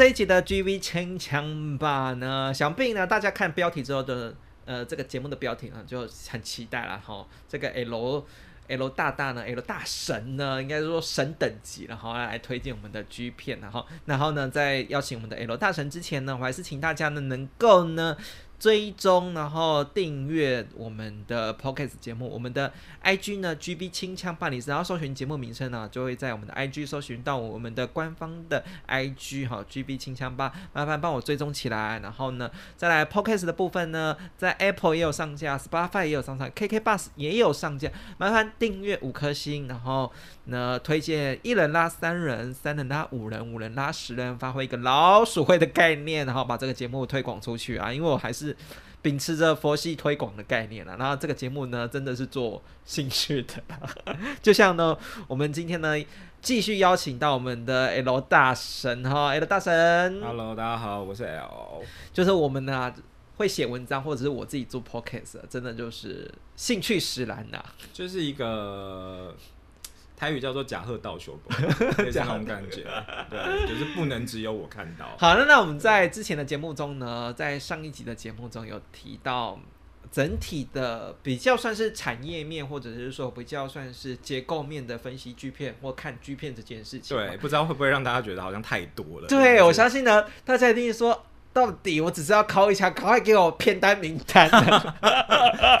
这一集的 GV 千强吧呢，想必呢大家看标题之后的呃这个节目的标题呢就很期待了哈。这个 L L 大大呢，L 大神呢，应该说神等级了哈，来推荐我们的 G 片然后然后呢在邀请我们的 L 大神之前呢，我还是请大家呢能够呢。追踪，然后订阅我们的 podcast 节目，我们的 IG 呢，GB 清枪办理，然后搜寻节目名称呢，就会在我们的 IG 搜寻到我们的官方的 IG 哈，GB 清枪吧，麻烦帮我追踪起来。然后呢，再来 podcast 的部分呢，在 Apple 也有上架，Spotify 也有上架，KK Bus 也有上架，麻烦订阅五颗星，然后呢，推荐一人拉三人，三人拉五人，五人拉十人，发挥一个老鼠会的概念，然后把这个节目推广出去啊，因为我还是。秉持着佛系推广的概念了，然后这个节目呢，真的是做兴趣的，就像呢，我们今天呢，继续邀请到我们的 L 大神哈，L 大神，Hello，大家好，我是 L，就是我们呢会写文章或者是我自己做 Podcast，真的就是兴趣使然呐，就是一个。台语叫做“假鹤道修”，这种感觉，对，就是不能只有我看到。好，那那我们在之前的节目中呢，在上一集的节目中有提到，整体的比较算是产业面，或者是说比较算是结构面的分析剧片或看剧片这件事情。对，不知道会不会让大家觉得好像太多了。对，我相信呢，大家一定说。到底我只是要敲一下，赶快给我片单名单，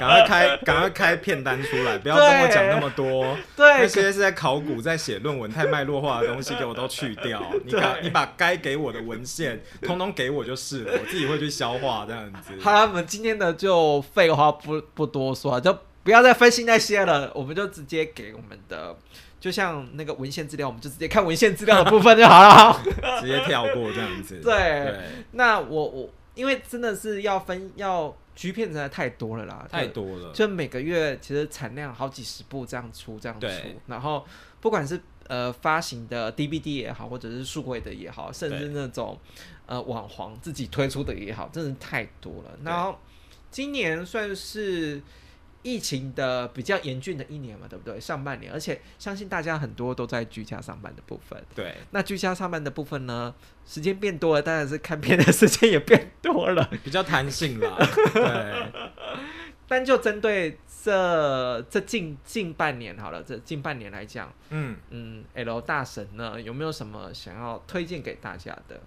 赶快开，赶快开片单出来，不要跟我讲那么多。对，那些是在考古、在写论文、太脉络化的东西，给我都去掉。你把，你把该给我的文献，通通给我就是了，我自己会去消化这样子。好了，我们今天的就废话不不多说，就不要再分析那些了，我们就直接给我们的。就像那个文献资料，我们就直接看文献资料的部分就好了，直接跳过这样子。对，那我我因为真的是要分要局片，真的太多了啦，太多了。就每个月其实产量好几十部这样出，这样出。然后不管是呃发行的 DVD 也好，或者是数位的也好，甚至那种呃网黄自己推出的也好，真的太多了。然后今年算是。疫情的比较严峻的一年嘛，对不对？上半年，而且相信大家很多都在居家上班的部分。对，那居家上班的部分呢，时间变多了，当然是看片的时间也变多了，比较弹性啦。对，但就针对这这近近半年好了，这近半年来讲，嗯嗯，L 大神呢有没有什么想要推荐给大家的？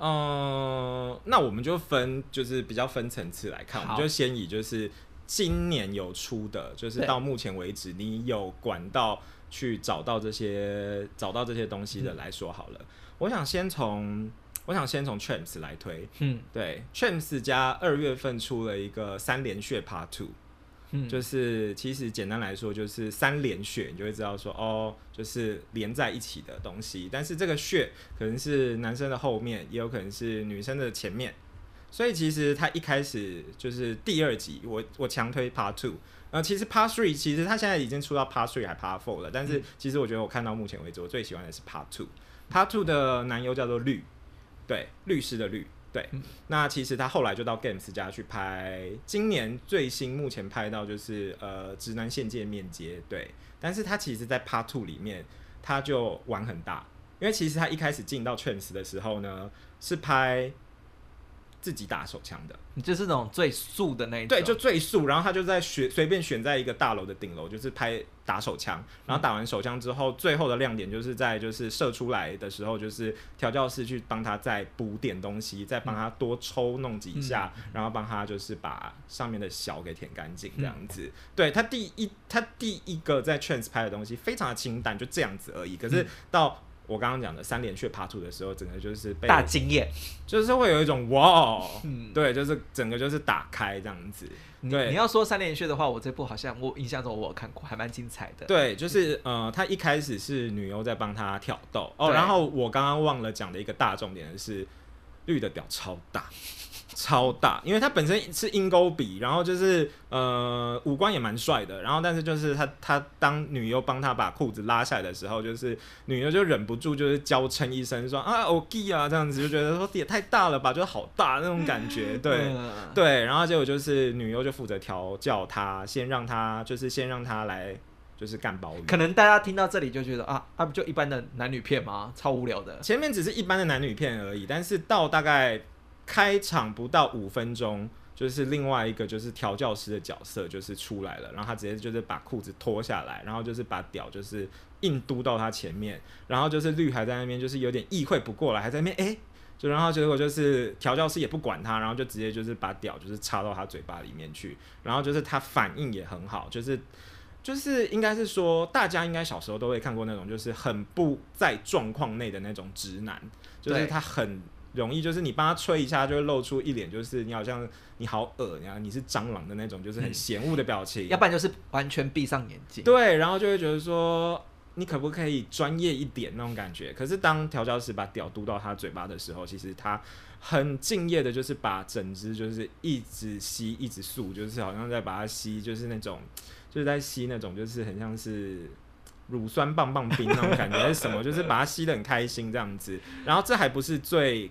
嗯，那我们就分就是比较分层次来看，我们就先以就是。今年有出的，就是到目前为止，你有管道去找到这些找到这些东西的来说好了。我想先从我想先从 Champs 来推，嗯，对，Champs 加二月份出了一个三连血 Part Two，嗯，就是其实简单来说就是三连血，你就会知道说哦，就是连在一起的东西。但是这个血可能是男生的后面，也有可能是女生的前面。所以其实他一开始就是第二集，我我强推 Part Two，呃，其实 Part Three 其实他现在已经出到 Part Three 还 Part Four 了，但是其实我觉得我看到目前为止，我最喜欢的是 Part Two。Part Two 的男优叫做绿，对，律师的律，对。那其实他后来就到 Games 家去拍，今年最新目前拍到就是呃直男线界面接，对。但是他其实，在 Part Two 里面，他就玩很大，因为其实他一开始进到 Trans 的时候呢，是拍。自己打手枪的，就是那种最素的那一种，对，就最素。然后他就在选随便选在一个大楼的顶楼，就是拍打手枪。然后打完手枪之后，最后的亮点就是在就是射出来的时候，就是调教师去帮他再补点东西，再帮他多抽弄几下，然后帮他就是把上面的小给舔干净这样子。对他第一他第一个在 trans 拍的东西非常的清淡，就这样子而已。可是到我刚刚讲的三连雀爬出的时候，整个就是被大惊艳，就是会有一种哇，嗯，对，就是整个就是打开这样子。对，你要说三连雀的话，我这部好像我印象中我有看过，还蛮精彩的。对，就是呃，他一开始是女优在帮他挑逗哦，然后我刚刚忘了讲的一个大重点是绿的屌超大。超大，因为他本身是鹰钩鼻，然后就是呃五官也蛮帅的，然后但是就是他他当女优帮他把裤子拉下来的时候，就是女优就忍不住就是娇嗔一声说啊 OK 啊这样子就觉得说也太大了吧，就是好大那种感觉，对对，然后结果就是女优就负责调教他，先让他就是先让他来就是干包。可能大家听到这里就觉得啊啊不就一般的男女片吗？超无聊的，前面只是一般的男女片而已，但是到大概。开场不到五分钟，就是另外一个就是调教师的角色就是出来了，然后他直接就是把裤子脱下来，然后就是把屌就是硬嘟到他前面，然后就是绿还在那边就是有点意会不过来，还在那边哎，就然后结果就是调教师也不管他，然后就直接就是把屌就是插到他嘴巴里面去，然后就是他反应也很好，就是就是应该是说大家应该小时候都会看过那种就是很不在状况内的那种直男，就是他很。容易就是你帮他吹一下，就会露出一脸就是你好像你好恶然后你是蟑螂的那种，就是很嫌恶的表情。要不然就是完全闭上眼睛。对，然后就会觉得说你可不可以专业一点那种感觉。可是当调教师把屌嘟到他嘴巴的时候，其实他很敬业的，就是把整只就是一直吸一直漱，就是好像在把它吸，就是那种就是在吸那种就是很像是。乳酸棒棒冰那种感觉是什么？就是把它吸的很开心这样子，然后这还不是最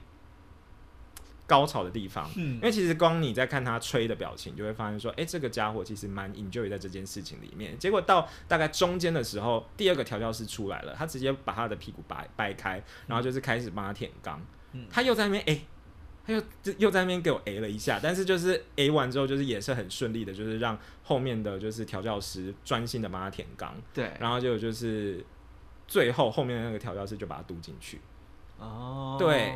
高潮的地方，嗯，因为其实光你在看他吹的表情，就会发现说，哎，这个家伙其实蛮 enjoy 在这件事情里面。结果到大概中间的时候，第二个调教师出来了，他直接把他的屁股掰掰开，然后就是开始帮他舔肛，他又在那边哎。他又又在那边给我 A 了一下，但是就是 A 完之后，就是也是很顺利的，就是让后面的就是调教师专心的帮他舔肛。对，然后就就是最后后面的那个调教师就把他嘟进去。哦，对，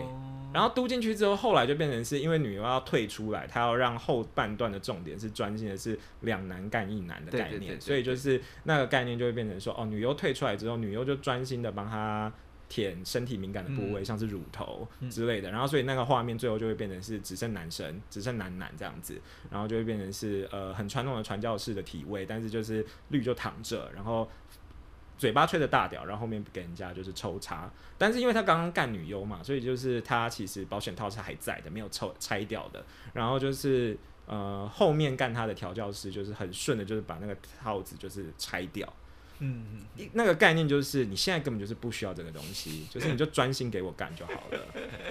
然后嘟进去之后，后来就变成是因为女优要退出来，她要让后半段的重点是专心的是两男干一男的概念，所以就是那个概念就会变成说，哦，女优退出来之后，女优就专心的帮他。舔身体敏感的部位，像是乳头之类的，然后所以那个画面最后就会变成是只剩男生，只剩男男这样子，然后就会变成是呃很传统的传教士的体位，但是就是绿就躺着，然后嘴巴吹的大屌，然后后面给人家就是抽查，但是因为他刚刚干女优嘛，所以就是他其实保险套是还在的，没有抽拆掉的，然后就是呃后面干他的调教师就是很顺的，就是把那个套子就是拆掉。嗯，那个概念就是你现在根本就是不需要这个东西，就是你就专心给我干就好了。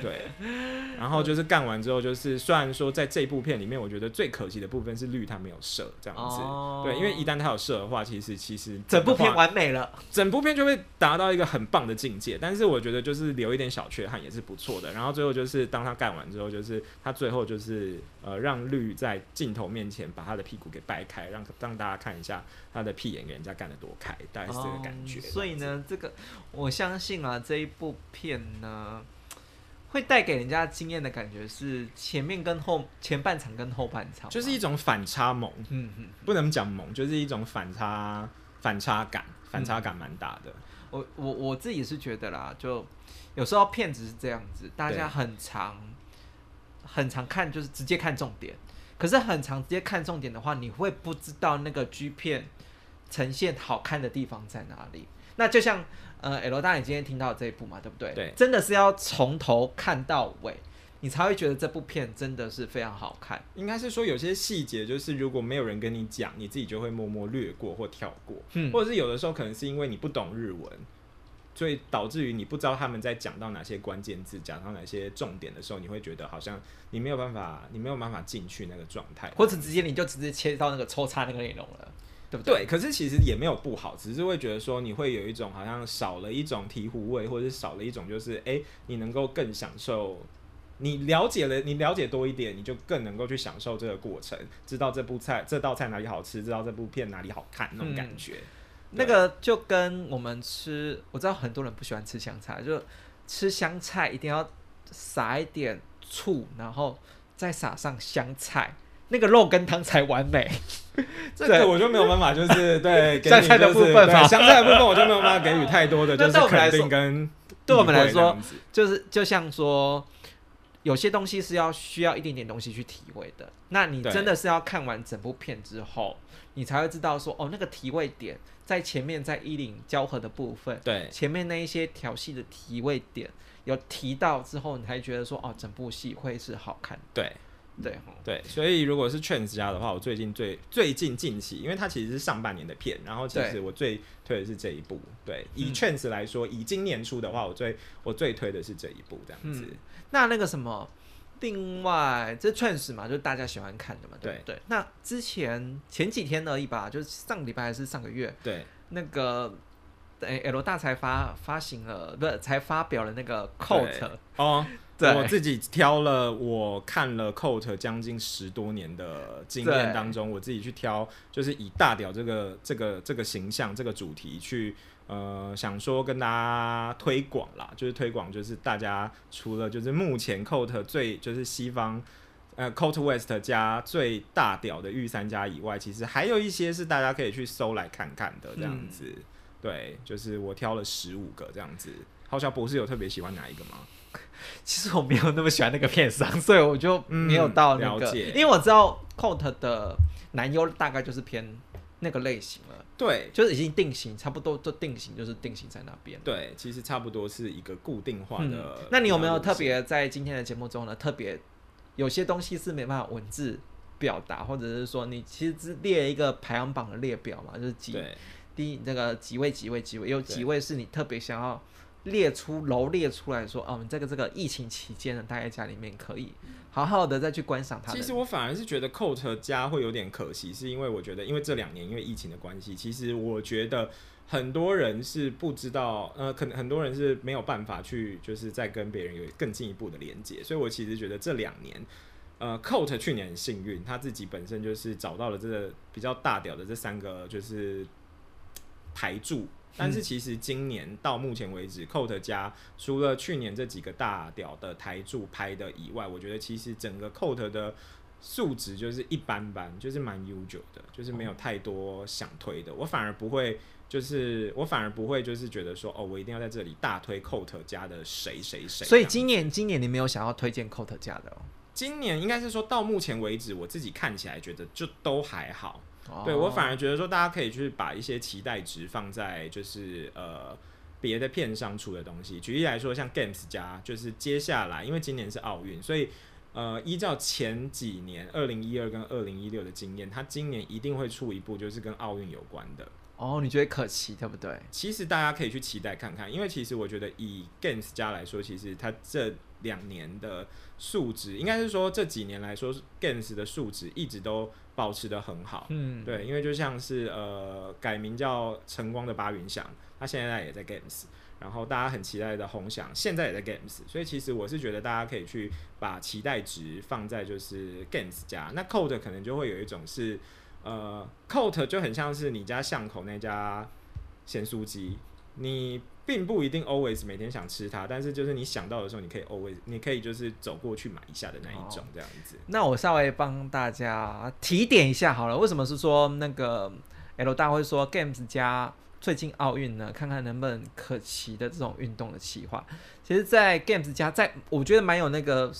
对，然后就是干完之后，就是虽然说在这部片里面，我觉得最可惜的部分是绿他没有射这样子。对，因为一旦他有射的话，其实其实整部片完美了，整部片就会达到一个很棒的境界。但是我觉得就是留一点小缺憾也是不错的。然后最后就是当他干完之后，就是他最后就是呃让绿在镜头面前把他的屁股给掰开，让让大家看一下他的屁眼给人家干的多开。大概是这个感觉，所以呢，这个我相信啊，这一部片呢，会带给人家惊艳的感觉是前面跟后前半场跟后半场，就是一种反差萌，嗯嗯，不能讲萌，就是一种反差反差感，反差感蛮大的。我我我自己是觉得啦，就有时候片子是这样子，大家很长很长看，就是直接看重点，可是很长直接看重点的话，你会不知道那个 G 片。呈现好看的地方在哪里？那就像呃，L 大，你今天听到这一部嘛，对不对？对，真的是要从头看到尾，你才会觉得这部片真的是非常好看。应该是说有些细节，就是如果没有人跟你讲，你自己就会默默略过或跳过，嗯，或者是有的时候可能是因为你不懂日文，所以导致于你不知道他们在讲到哪些关键字，讲到哪些重点的时候，你会觉得好像你没有办法，你没有办法进去那个状态，或者直接你就直接切到那个抽插那个内容了。对不对？可是其实也没有不好，只是会觉得说你会有一种好像少了一种醍醐味，或者是少了一种就是哎，你能够更享受，你了解了，你了解多一点，你就更能够去享受这个过程，知道这部菜这道菜哪里好吃，知道这部片哪里好看那种感觉。那个就跟我们吃，我知道很多人不喜欢吃香菜，就吃香菜一定要撒一点醋，然后再撒上香菜。那个肉跟汤才完美，这个我就没有办法，就是 对香菜的部分，香菜的部分我就没有办法给予太多的，就是肯定跟对我们来说，就是就像说，有些东西是要需要一点点东西去体味的。那你真的是要看完整部片之后，你才会知道说，哦，那个体味点在前面，在衣领交合的部分，对，前面那一些调戏的体味点有提到之后，你才觉得说，哦，整部戏会是好看。对。对对，所以如果是 Trans 家的话，我最近最最近近期，因为它其实是上半年的片，然后其实我最推的是这一部。对，以 Trans 来说，以今年出的话，我最我最推的是这一部这样子。那那个什么，另外这 Trans 嘛，就是大家喜欢看的嘛，对对。那之前前几天而已吧，就是上个礼拜还是上个月，对，那个。哎，L 大才发发行了，不是才发表了那个 Coat 哦。对，我自己挑了，我看了 Coat 将近十多年的经验当中，我自己去挑，就是以大屌这个这个这个形象这个主题去，呃，想说跟大家推广啦，就是推广，就是大家除了就是目前 Coat 最就是西方呃 Coat West 加最大屌的御三家以外，其实还有一些是大家可以去搜来看看的这样子。对，就是我挑了十五个这样子。好小博士有特别喜欢哪一个吗？其实我没有那么喜欢那个片商，所以我就没有到那个。因为我知道 Coat 的男优大概就是偏那个类型了。对，就是已经定型，差不多就定型，就是定型在那边。对，其实差不多是一个固定化的。那你有没有特别在今天的节目中呢？特别有些东西是没办法文字表达，或者是说你其实只列一个排行榜的列表嘛？就是几。第那个几位几位几位有几位是你特别想要列出楼列出来说哦，这个这个疫情期间呢，待在家里面可以好好的再去观赏它。其实我反而是觉得 Coat 家会有点可惜，是因为我觉得因为这两年因为疫情的关系，其实我觉得很多人是不知道，呃，可能很多人是没有办法去就是在跟别人有更进一步的连接，所以我其实觉得这两年，呃，Coat 去年很幸运，他自己本身就是找到了这个比较大屌的这三个就是。台柱，但是其实今年到目前为止，Coat 家除了去年这几个大屌的台柱拍的以外，我觉得其实整个 Coat 的素质就是一般般，就是蛮悠久的，就是没有太多想推的。我反而不会，就是我反而不会，就是觉得说，哦，我一定要在这里大推 Coat 家的谁谁谁。所以今年，今年你没有想要推荐 Coat 家的哦？今年应该是说到目前为止，我自己看起来觉得就都还好。对我反而觉得说，大家可以去把一些期待值放在就是呃别的片上出的东西。举例来说，像 Games 家，就是接下来因为今年是奥运，所以呃依照前几年二零一二跟二零一六的经验，他今年一定会出一部就是跟奥运有关的。哦，你觉得可期对不对？其实大家可以去期待看看，因为其实我觉得以 Games 家来说，其实他这两年的数值，应该是说这几年来说，Games 的数值一直都。保持的很好，嗯，对，因为就像是呃改名叫晨光的八云翔，他现在也在 Games，然后大家很期待的红翔现在也在 Games，所以其实我是觉得大家可以去把期待值放在就是 Games 家，那 Coat 可能就会有一种是呃 Coat 就很像是你家巷口那家咸酥鸡，你。并不一定 always 每天想吃它，但是就是你想到的时候，你可以 always 你可以就是走过去买一下的那一种这样子。那我稍微帮大家提点一下好了，为什么是说那个 L 大会说 Games 加最近奥运呢？看看能不能可期的这种运动的企划。其实，在 Games 家，在我觉得蛮有那个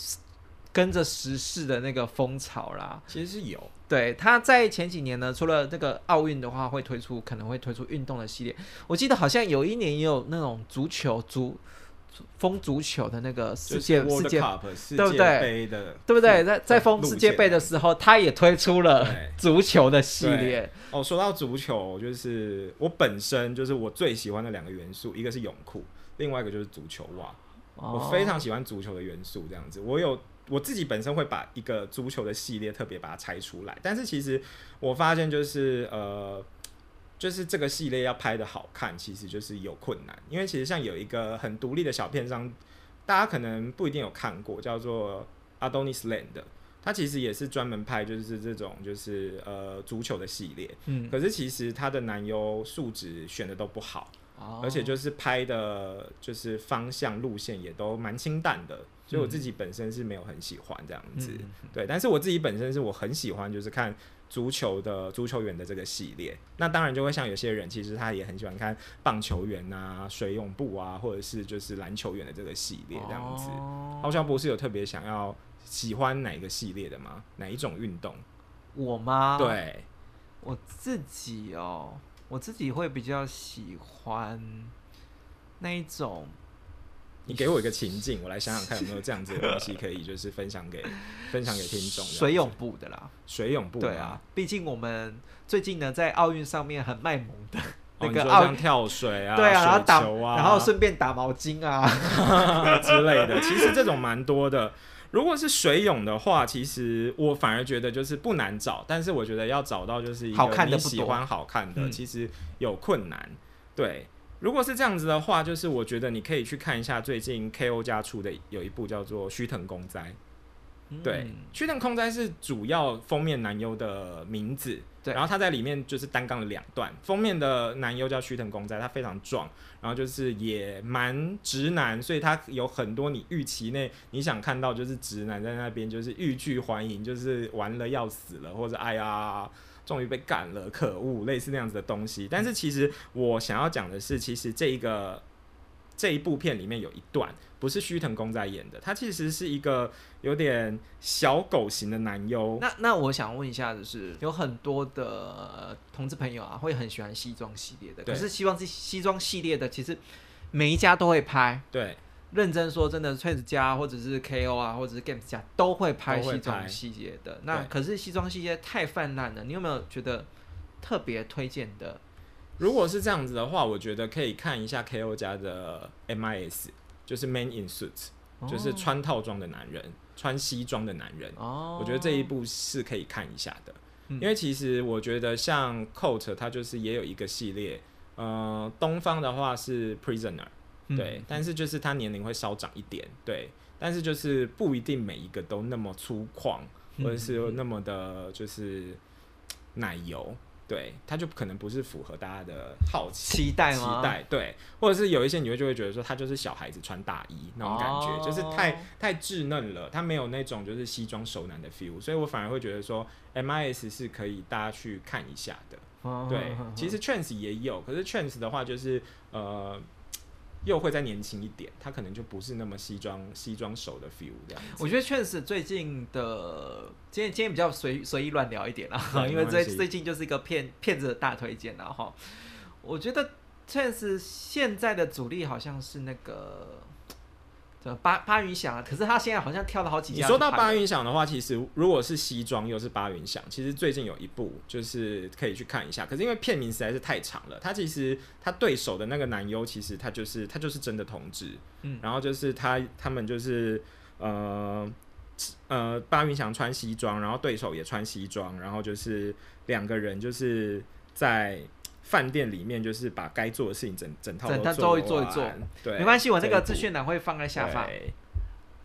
跟着时事的那个风潮啦。其实是有。对，他在前几年呢，除了这个奥运的话，会推出可能会推出运动的系列。我记得好像有一年也有那种足球足封足球的那个世界世界对不对？对不对？在在封世界杯的时候，他也推出了足球的系列。哦，说到足球，就是我本身就是我最喜欢的两个元素，一个是泳裤，另外一个就是足球袜。我非常喜欢足球的元素，这样子，我有。我自己本身会把一个足球的系列特别把它拆出来，但是其实我发现就是呃，就是这个系列要拍的好看，其实就是有困难，因为其实像有一个很独立的小片商，大家可能不一定有看过，叫做 Adonis Land，它其实也是专门拍就是这种就是呃足球的系列，嗯，可是其实它的男优素质选的都不好，而且就是拍的就是方向路线也都蛮清淡的。所以我自己本身是没有很喜欢这样子，对，但是我自己本身是我很喜欢，就是看足球的足球员的这个系列。那当然就会像有些人，其实他也很喜欢看棒球员啊、水泳部啊，或者是就是篮球员的这个系列这样子。好像不是有特别想要喜欢哪一个系列的吗？哪一种运动？我吗？对，我自己哦，我自己会比较喜欢那一种。你给我一个情境，我来想想看有没有这样子的东西可以，就是分享给 分享给听众。水泳部的啦，水泳部对啊，毕竟我们最近呢在奥运上面很卖萌的那个奥运跳水啊，对啊，然后打啊，然后顺便打毛巾啊 之类的。其实这种蛮多的。如果是水泳的话，其实我反而觉得就是不难找，但是我觉得要找到就是一个你喜欢好看的，其实有困难。对。如果是这样子的话，就是我觉得你可以去看一下最近 K.O 家出的有一部叫做《须藤公哉》，对，《须藤空哉》是主要封面男优的名字，对，然后他在里面就是单杠了两段，封面的男优叫须藤公哉，他非常壮，然后就是也蛮直男，所以他有很多你预期内你想看到就是直男在那边就是欲拒还迎，就是玩了要死了，或者哎呀。终于被干了，可恶！类似那样子的东西，但是其实我想要讲的是，其实这一个这一部片里面有一段不是须藤公在演的，他其实是一个有点小狗型的男优。那那我想问一下的是，有很多的同志朋友啊，会很喜欢西装系列的，可是希望这西装系列的，其实每一家都会拍。对。认真说，真的 t r a n s 家或者是 KO 啊，或者是 Games 家都会拍西装细节的。那可是西装细节太泛滥了，你有没有觉得特别推荐的？如果是这样子的话，我觉得可以看一下 KO 家的 MIS，就是 Man in Suits，就是穿套装的男人，穿西装的男人。哦，我觉得这一部是可以看一下的，因为其实我觉得像 Coat，它就是也有一个系列。呃，东方的话是 Prisoner。对，但是就是他年龄会稍长一点，对，但是就是不一定每一个都那么粗犷，或者是那么的，就是奶油，对，他就可能不是符合大家的好奇期待期待，对，或者是有一些你会就会觉得说他就是小孩子穿大衣那种感觉，就是太太稚嫩了，他没有那种就是西装熟男的 feel，所以我反而会觉得说 MIS 是可以大家去看一下的，对，其实 Trans 也有，可是 Trans 的话就是呃。又会再年轻一点，他可能就不是那么西装西装手的 feel 这样子。我觉得确实最近的今天今天比较随随意乱聊一点 啦，因为最最近就是一个骗骗子的大推荐了哈。我觉得确实现在的主力好像是那个。八八云响啊，可是他现在好像跳了好几。你说到八云响的话，其实如果是西装又是八云响，其实最近有一部就是可以去看一下。可是因为片名实在是太长了，他其实他对手的那个男优，其实他就是他就是真的同志，嗯，然后就是他他们就是呃呃八云响穿西装，然后对手也穿西装，然后就是两个人就是在。饭店里面就是把该做的事情整整套都做一做一做，对，没关系，我这个资讯栏会放在下方。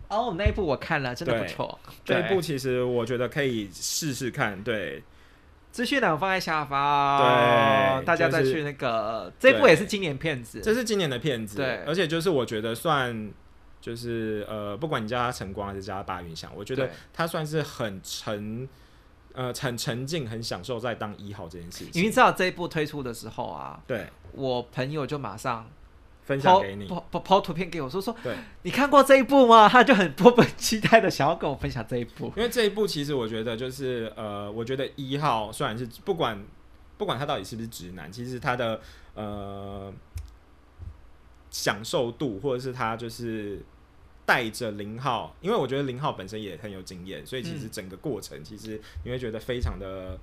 哦，那一部我看了，真的不错。这一部其实我觉得可以试试看，对。资讯栏放在下方，对，大家再去那个。这部也是今年片子，这是今年的片子，对。而且就是我觉得算，就是呃，不管你叫它晨光还是叫它八云翔，我觉得它算是很沉。呃，很沉浸，很享受在当一号这件事情。你知道这一部推出的时候啊，对，我朋友就马上分享给你，抛抛图片给我，说说，对，你看过这一部吗？他就很迫不及待的想要跟我分享这一部。因为这一部其实我觉得就是呃，我觉得一号虽然是不管不管他到底是不是直男，其实他的呃享受度或者是他就是。带着零号，因为我觉得零号本身也很有经验，所以其实整个过程其实你会觉得非常的。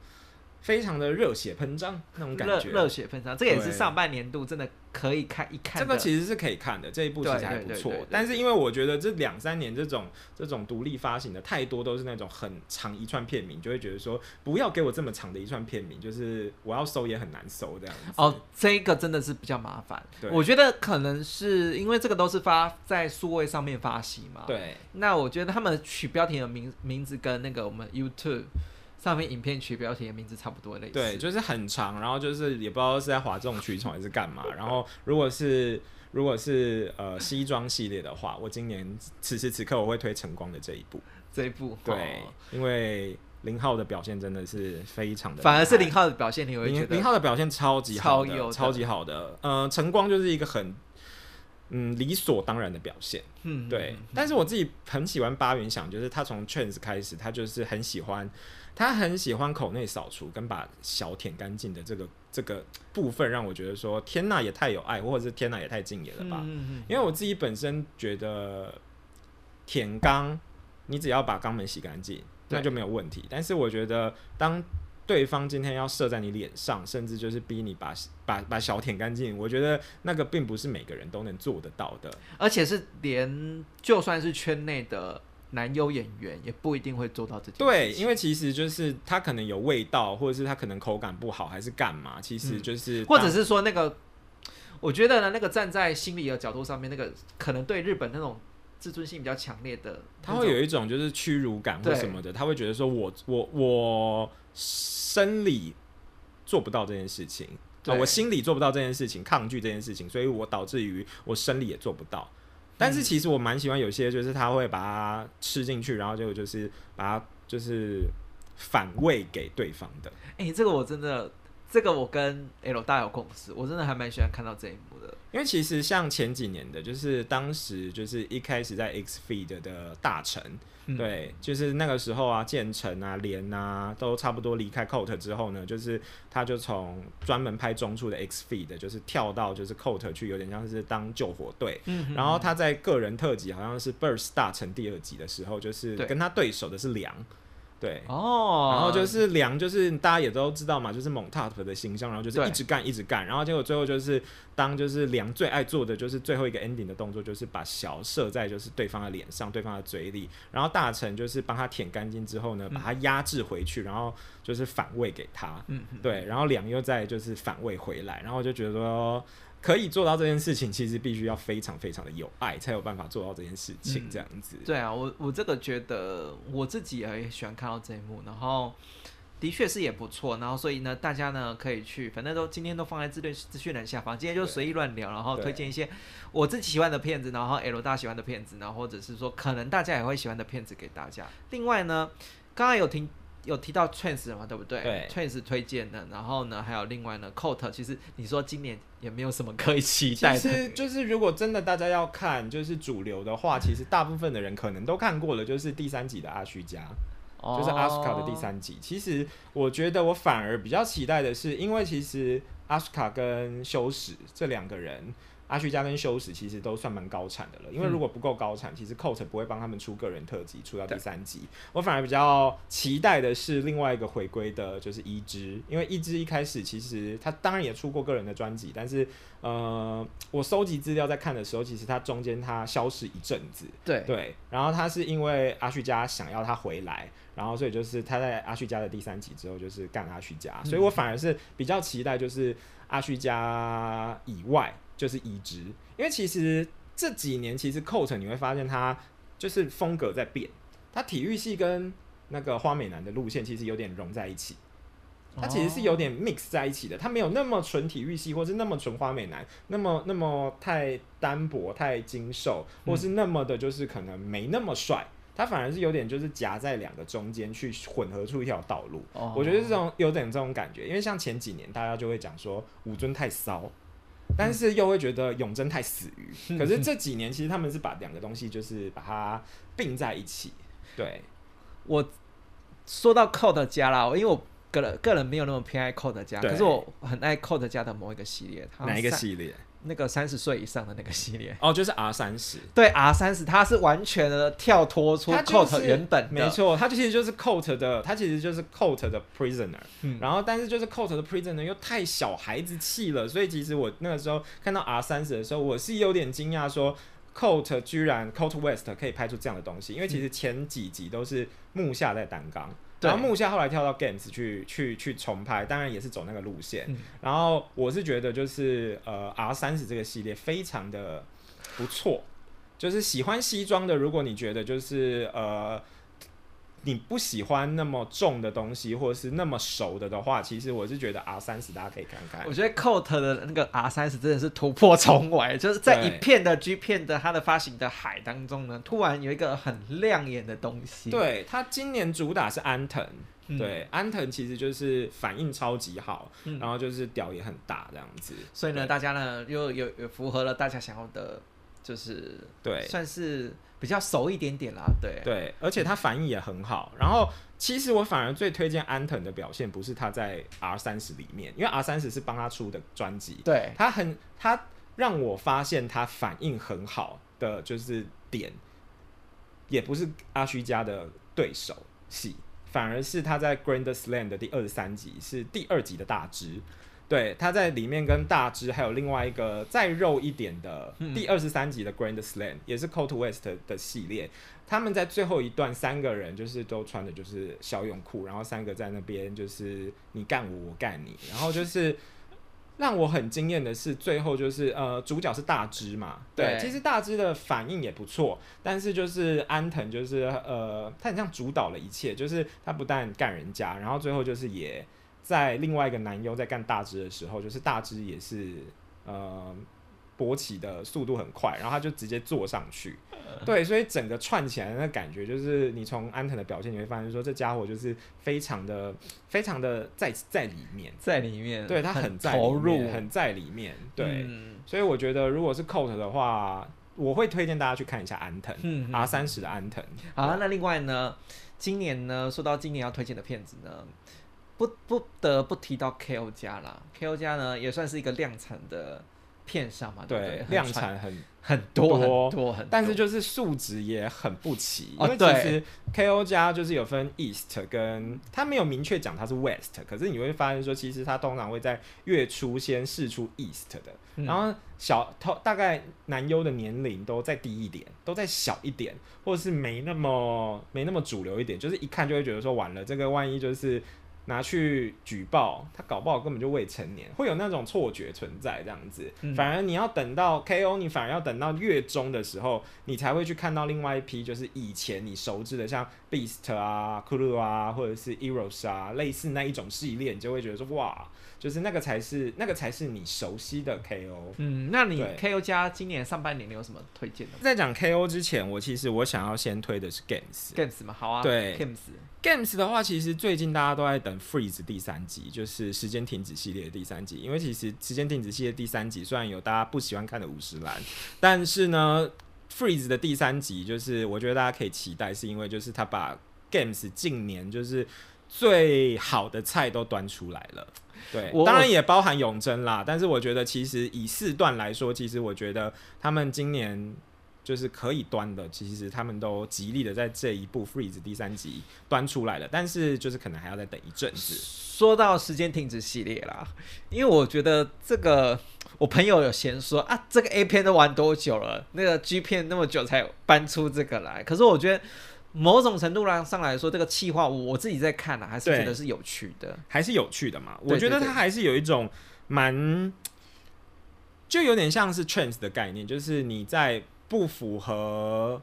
非常的热血喷张那种感觉，热血喷张，这也是上半年度真的可以看一看。这个其实是可以看的，这一部其实还不错。但是因为我觉得这两三年这种这种独立发行的太多都是那种很长一串片名，就会觉得说不要给我这么长的一串片名，就是我要搜也很难搜这样子。哦，这个真的是比较麻烦。我觉得可能是因为这个都是发在数位上面发行嘛。对。那我觉得他们取标题的名名字跟那个我们 YouTube。上面影片取标题的名字差不多类似，对，就是很长，然后就是也不知道是在哗众取宠还是干嘛。然后如果是如果是呃西装系列的话，我今年此时此刻我会推晨光的这一部，这一部对，因为零号的表现真的是非常的，反而是零号的表现，你会觉得零号的表现超级好的，超级好的。呃，晨光就是一个很嗯理所当然的表现，嗯，对。但是我自己很喜欢八云想，就是他从 Trans 开始，他就是很喜欢。他很喜欢口内扫除跟把小舔干净的这个这个部分，让我觉得说天呐也太有爱，或者是天呐也太敬业了吧？因为我自己本身觉得舔肛，你只要把肛门洗干净，那就没有问题。但是我觉得当对方今天要射在你脸上，甚至就是逼你把把把小舔干净，我觉得那个并不是每个人都能做得到的，而且是连就算是圈内的。男优演员也不一定会做到这件事对，因为其实就是他可能有味道，或者是他可能口感不好，还是干嘛？其实就是，或者是说那个，我觉得呢，那个站在心理的角度上面，那个可能对日本那种自尊心比较强烈的，他会有一种就是屈辱感或什么的，他会觉得说我我我生理做不到这件事情，我心里做不到这件事情，抗拒这件事情，所以我导致于我生理也做不到。但是其实我蛮喜欢有些，就是他会把它吃进去，然后就就是把它就是反喂给对方的。哎，这个我真的，这个我跟 L 大有共识，我真的还蛮喜欢看到这一幕的。因为其实像前几年的，就是当时就是一开始在 X Feed 的大成。对，就是那个时候啊，建成啊、连啊，都差不多离开 Coat 之后呢，就是他就从专门拍中处的 X Feed，就是跳到就是 Coat 去，有点像是当救火队。嗯，然后他在个人特辑好像是 Burst 大成第二集的时候，就是跟他对手的是梁。对。哦，然后就是梁，就是大家也都知道嘛，就是猛 top 的形象，然后就是一直干一直干，然后结果最后就是当就是梁最爱做的就是最后一个 ending 的动作，就是把小射在就是对方的脸上，对方的嘴里，然后大臣就是帮他舔干净之后呢，把他压制回去，然后就是反胃给他，嗯，对，然后梁又再就是反胃回来，然后就觉得说。可以做到这件事情，其实必须要非常非常的有爱，才有办法做到这件事情。这样子，对啊，我我这个觉得我自己也喜欢看到这一幕，然后的确是也不错，然后所以呢，大家呢可以去，反正都今天都放在资讯资讯栏下方，今天就随意乱聊，然后推荐一些我自己喜欢的片子，然后 L 大喜欢的片子，然后或者是说可能大家也会喜欢的片子给大家。另外呢，刚刚有听。有提到 Trans 嘛，对不对？对，Trans 推荐的，然后呢，还有另外呢，Coat，其实你说今年也没有什么可以期待的。其实就是如果真的大家要看，就是主流的话，其实大部分的人可能都看过了，就是第三集的阿虚家，就是阿斯卡的第三集。其实我觉得我反而比较期待的是，因为其实阿斯卡跟修史这两个人。阿旭家跟修史其实都算蛮高产的了，因为如果不够高产，其实 Coat 不会帮他们出个人特辑，出到第三集。我反而比较期待的是另外一个回归的，就是一之，因为一之一开始其实他当然也出过个人的专辑，但是呃，我搜集资料在看的时候，其实他中间他消失一阵子，对。对，然后他是因为阿旭家想要他回来，然后所以就是他在阿旭家的第三集之后就是干阿旭家，所以我反而是比较期待就是阿旭家以外。就是移植，因为其实这几年其实 Coat 你会发现他就是风格在变，他体育系跟那个花美男的路线其实有点融在一起，他其实是有点 mix 在一起的，他没有那么纯体育系，或是那么纯花美男，那么那么太单薄、太精瘦，或是那么的就是可能没那么帅，他反而是有点就是夹在两个中间去混合出一条道路。我觉得这种有点这种感觉，因为像前几年大家就会讲说武尊太骚。但是又会觉得永贞太死鱼，可是这几年其实他们是把两个东西就是把它并在一起。对，我说到 Code 家啦，因为我个人个人没有那么偏爱 Code 家，可是我很爱 Code 家的某一个系列。哪一个系列？那个三十岁以上的那个系列。哦，就是 R 三十，对 R 三十，它是完全的跳脱出 Coat 原本，没错，它其实就是 Coat 的，它其实就是 Coat 的 Prisoner，然后但是就是 Coat 的 Prisoner 又太小孩子气了，所以其实我那个时候看到 R 三十的时候，我是有点惊讶，说 Coat 居然 Coat West 可以拍出这样的东西，因为其实前几集都是木下在担纲。然后木下后来跳到 Games 去去去重拍，当然也是走那个路线。然后我是觉得就是呃 R 三十这个系列非常的不错，就是喜欢西装的，如果你觉得就是呃你不喜欢那么重的东西，或者是那么熟的的话，其实我是觉得 R 三十大家可以看看。我觉得 Coat 的那个 R 三十真的是突破重围，就是在一片的 G 片的它的发行的海当中呢，突然有一个很亮眼的东西。对，它今年主打是安藤，对，安藤其实就是反应超级好，然后就是屌也很大这样子。所以呢，大家呢又有有符合了大家想要的，就是对，算是。比较熟一点点啦，对对，而且他反应也很好。然后，其实我反而最推荐安藤的表现，不是他在 R 三十里面，因为 R 三十是帮他出的专辑，对他很他让我发现他反应很好的就是点，也不是阿虚家的对手戏，反而是他在 Grand Slam 的第二十三集，是第二集的大支。对，他在里面跟大只还有另外一个再肉一点的第二十三集的 Grand Slam，也是 Cold West 的系列。他们在最后一段三个人就是都穿的就是小泳裤，然后三个在那边就是你干我，我干你。然后就是让我很惊艳的是，最后就是呃主角是大只嘛，对，其实大只的反应也不错，但是就是安藤就是呃他很像主导了一切，就是他不但干人家，然后最后就是也。在另外一个男优在干大只的时候，就是大只也是呃勃起的速度很快，然后他就直接坐上去，对，所以整个串起来的那感觉，就是你从安藤的表现你会发现说，这家伙就是非常的非常的在在里面，在里面，对他很投入，很在里面，对，所以我觉得如果是 Coat 的话，我会推荐大家去看一下安藤 R 三十的安藤。好，那另外呢，今年呢，说到今年要推荐的片子呢。不不得不提到 K.O. 家啦，K.O. 家呢也算是一个量产的片商嘛，对，量产很很多很多很，但是就是数值也很不齐，因为其实 K.O. 家就是有分 East 跟，他没有明确讲它是 West，可是你会发现说，其实它通常会在月初先试出 East 的，然后小大概男优的年龄都再低一点，都再小一点，或者是没那么没那么主流一点，就是一看就会觉得说完了，这个万一就是。拿去举报，他搞不好根本就未成年，会有那种错觉存在这样子。反而你要等到 KO，你反而要等到月中的时候，你才会去看到另外一批，就是以前你熟知的，像 Beast 啊、Kulu 啊，或者是 Eros 啊，类似那一种系列，你就会觉得说哇。就是那个才是那个才是你熟悉的 KO。嗯，那你 KO 加今年上半年你有什么推荐的？在讲 KO 之前，我其实我想要先推的是 Games。Games 嘛，好啊。对，Games。Games 的话，其实最近大家都在等 Freeze 第三集，就是时间停止系列的第三集。因为其实时间停止系列第三集虽然有大家不喜欢看的五十岚，但是呢，Freeze 的第三集就是我觉得大家可以期待，是因为就是他把 Games 近年就是最好的菜都端出来了。对，当然也包含永贞啦。但是我觉得，其实以四段来说，其实我觉得他们今年就是可以端的，其实他们都极力的在这一部 Freeze 第三集端出来了。但是就是可能还要再等一阵子。说到时间停止系列啦，因为我觉得这个我朋友有先说啊，这个 A 片都玩多久了？那个 G 片那么久才搬出这个来。可是我觉得。某种程度上上来说，这个气话我自己在看呢，还是觉得是有趣的，还是有趣的嘛。我觉得它还是有一种蛮，就有点像是 trans 的概念，就是你在不符合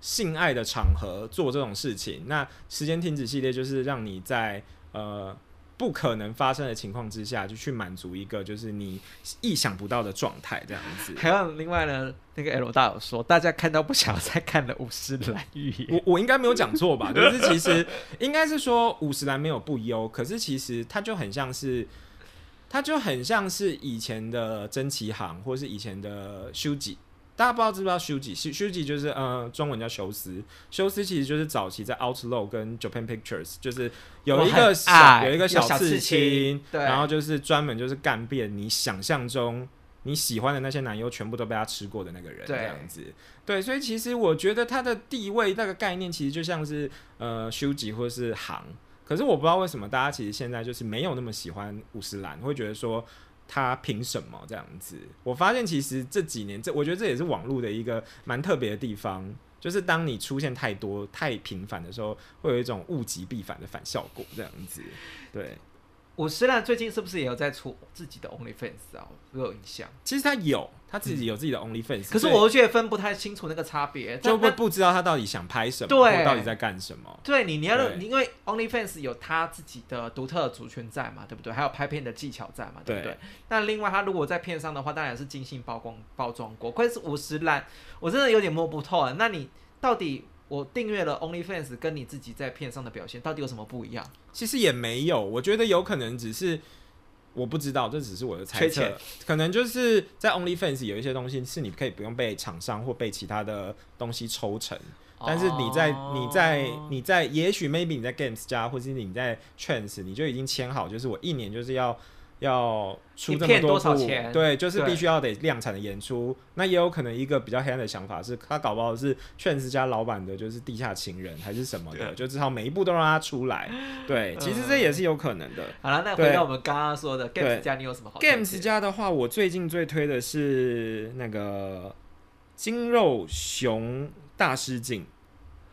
性爱的场合做这种事情。那时间停止系列就是让你在呃。不可能发生的情况之下，就去满足一个就是你意想不到的状态，这样子。还有另外呢，那个 L 大有说，大家看到不想再看的五十岚预言，我我应该没有讲错吧？就是其实应该是说五十岚没有不优，可是其实它就很像是，它就很像是以前的真奇行，或是以前的修吉。大家不知道知不知道修吉？修修吉就是呃，中文叫修斯。修斯其实就是早期在 out low 跟 Japan Pictures，就是有一个小有一个小刺青，然后就是专门就是干遍你想象中你喜欢的那些男优，全部都被他吃过的那个人，这样子。对，所以其实我觉得他的地位那个概念，其实就像是呃修吉或是行。可是我不知道为什么大家其实现在就是没有那么喜欢五十岚，会觉得说。他凭什么这样子？我发现其实这几年，这我觉得这也是网络的一个蛮特别的地方，就是当你出现太多、太频繁的时候，会有一种物极必反的反效果这样子。对，我虽然最近是不是也有在出自己的 OnlyFans 啊？我有印象。其实他有，他自己有自己的 OnlyFans，可是我却分不太清楚那个差别，就会不知道他到底想拍什么，对，到底在干什么。对你，你要因为 OnlyFans 有他自己的独特的族群在嘛，对不对？还有拍片的技巧在嘛，对不对？那另外，他如果在片上的话，当然是精心包光包装过。亏是五十岚，我真的有点摸不透啊。那你到底？我订阅了 OnlyFans，跟你自己在片上的表现到底有什么不一样？其实也没有，我觉得有可能只是我不知道，这只是我的猜测。可能就是在 OnlyFans 有一些东西是你可以不用被厂商或被其他的东西抽成，但是你在你在你在也许 maybe 你在 Games 家，或是你在 Trans，你就已经签好，就是我一年就是要。要出这么多部，对，就是必须要得量产的演出。那也有可能一个比较黑暗的想法是，他搞不好是劝世家老板的，就是地下情人还是什么的，就只好每一步都让他出来。对，其实这也是有可能的。好了，那回到我们刚刚说的 Games 家，你有什么好？Games 家的话，我最近最推的是那个金肉熊大师镜。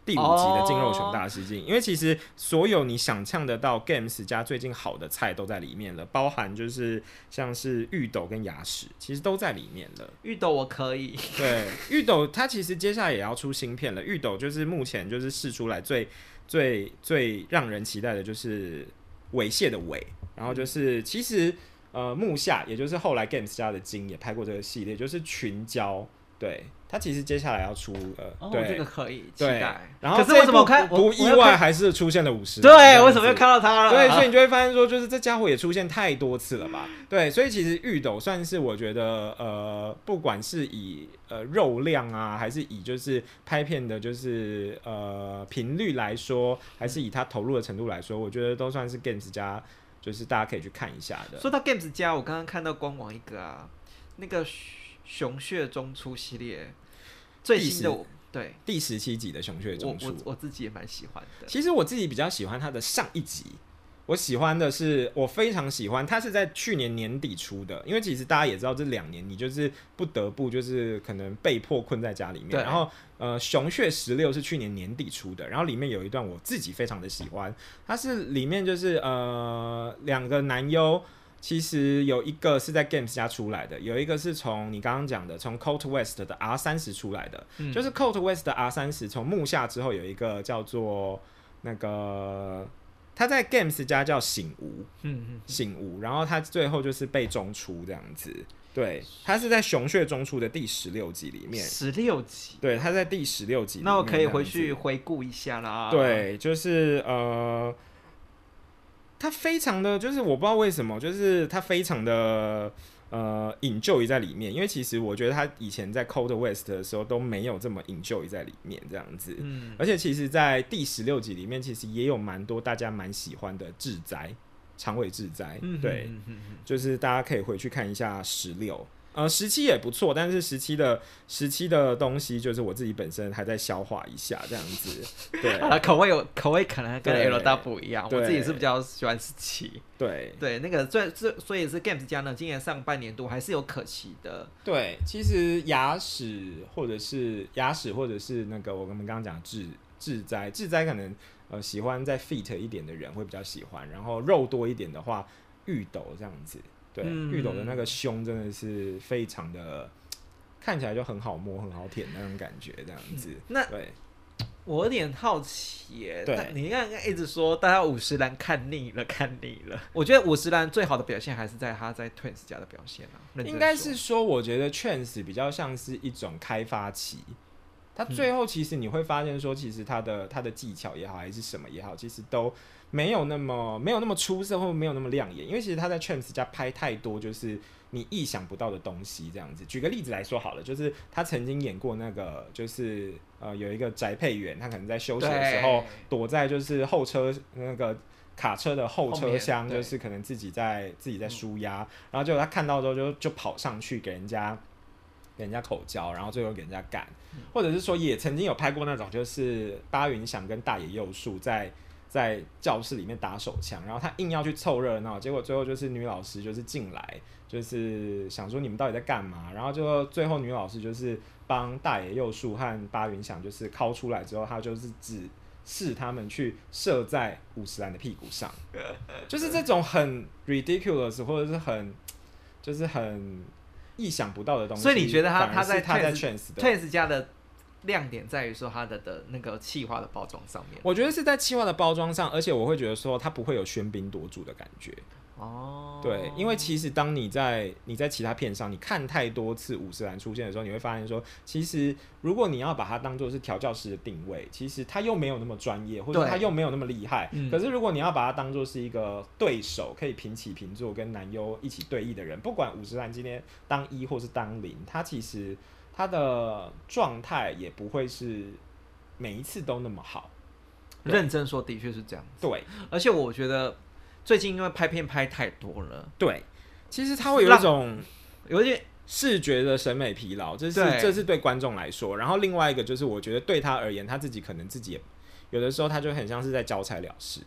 第五集的金肉熊大师镜，因为其实所有你想象得到 Games 家最近好的菜都在里面了，包含就是像是芋斗跟牙齿，其实都在里面了。芋斗我可以，对，芋斗它其实接下来也要出芯片了。芋斗就是目前就是试出来最最最让人期待的就是猥亵的猥，然后就是其实呃木下也就是后来 Games 家的金也拍过这个系列，就是群交。对他其实接下来要出呃，对这个可以期待。然后可是为什么看不意外还是出现了五十？对，为什么又看到他了？对，所以你就会发现说，就是这家伙也出现太多次了吧？对，所以其实玉斗算是我觉得呃，不管是以呃肉量啊，还是以就是拍片的，就是呃频率来说，还是以他投入的程度来说，我觉得都算是 Games 家，就是大家可以去看一下的。说到 Games 家，我刚刚看到官网一个啊，那个。熊血中出系列最新的对第十七集的熊血中我，我自己也蛮喜欢的。其实我自己比较喜欢它的上一集，我喜欢的是我非常喜欢它是在去年年底出的，因为其实大家也知道这两年你就是不得不就是可能被迫困在家里面。然后呃，熊血十六是去年年底出的，然后里面有一段我自己非常的喜欢，它是里面就是呃两个男优。其实有一个是在 Games 家出来的，有一个是从你刚刚讲的从 Cold West 的 R 三十出来的，就是 Cold West 的 R 三十从木下之后有一个叫做那个他在 Games 家叫醒吾，嗯嗯，醒吾，然后他最后就是被中出这样子，对他是在熊血中出的第十六集里面，十六集，对，他在第十六集，那我可以回去回顾一下啦，对，就是呃。他非常的就是我不知道为什么，就是他非常的呃引咎在里面，因为其实我觉得他以前在 Cold West 的时候都没有这么引咎在里面这样子，嗯，而且其实，在第十六集里面，其实也有蛮多大家蛮喜欢的智灾长尾智灾，对，就是大家可以回去看一下十六。呃，十七也不错，但是十七的十七的东西，就是我自己本身还在消化一下这样子。对，口味有口味可能跟 L W 不一样，我自己是比较喜欢十七。对对，那个最最所以是 Games 家呢，今年上半年度还是有可期的。对，其实牙齿或者是牙齿或者是那个我们刚刚讲智智灾智灾，可能呃喜欢再 fit 一点的人会比较喜欢，然后肉多一点的话，玉斗这样子。对，玉斗的那个胸真的是非常的，看起来就很好摸、很好舔那种感觉，这样子。那对，我有点好奇，对，你刚刚一直说大家五十岚看腻了，看腻了。我觉得五十岚最好的表现还是在他在 Twins 家的表现啊。应该是说，我觉得 Twins 比较像是一种开发期，他最后其实你会发现说，其实他的他的技巧也好，还是什么也好，其实都。没有那么没有那么出色，或没有那么亮眼，因为其实他在 Chance 家拍太多就是你意想不到的东西，这样子。举个例子来说好了，就是他曾经演过那个，就是呃有一个宅配员，他可能在休息的时候躲在就是后车那个卡车的后车厢，就是可能自己在自己在舒压，然后就他看到之后就就跑上去给人家给人家口交，然后最后给人家干，或者是说也曾经有拍过那种，就是巴云祥跟大野佑树在。在教室里面打手枪，然后他硬要去凑热闹，结果最后就是女老师就是进来，就是想说你们到底在干嘛？然后就最后女老师就是帮大野佑树和八云想就是抠出来之后，他就是指示他们去射在五十岚的屁股上，就是这种很 ridiculous 或者是很就是很意想不到的东西。所以你觉得他他在他在的 Trans 家的亮点在于说它的的那个气化的包装上面。我觉得是在气化的包装上，而且我会觉得说它不会有喧宾夺主的感觉。哦，对，因为其实当你在你在其他片上你看太多次五十岚出现的时候，你会发现说，其实如果你要把它当做是调教师的定位，其实他又没有那么专业，或者对。他又没有那么厉害。嗯。可是如果你要把它当做是一个对手，可以平起平坐跟男优一起对弈的人，不管五十岚今天当一或是当零，他其实他的状态也不会是每一次都那么好。认真说的确是这样，对。而且我觉得最近因为拍片拍太多了，对，其实他会有一种。有点视觉的审美疲劳，这是这是对观众来说。然后另外一个就是，我觉得对他而言，他自己可能自己也有的时候他就很像是在交差了事，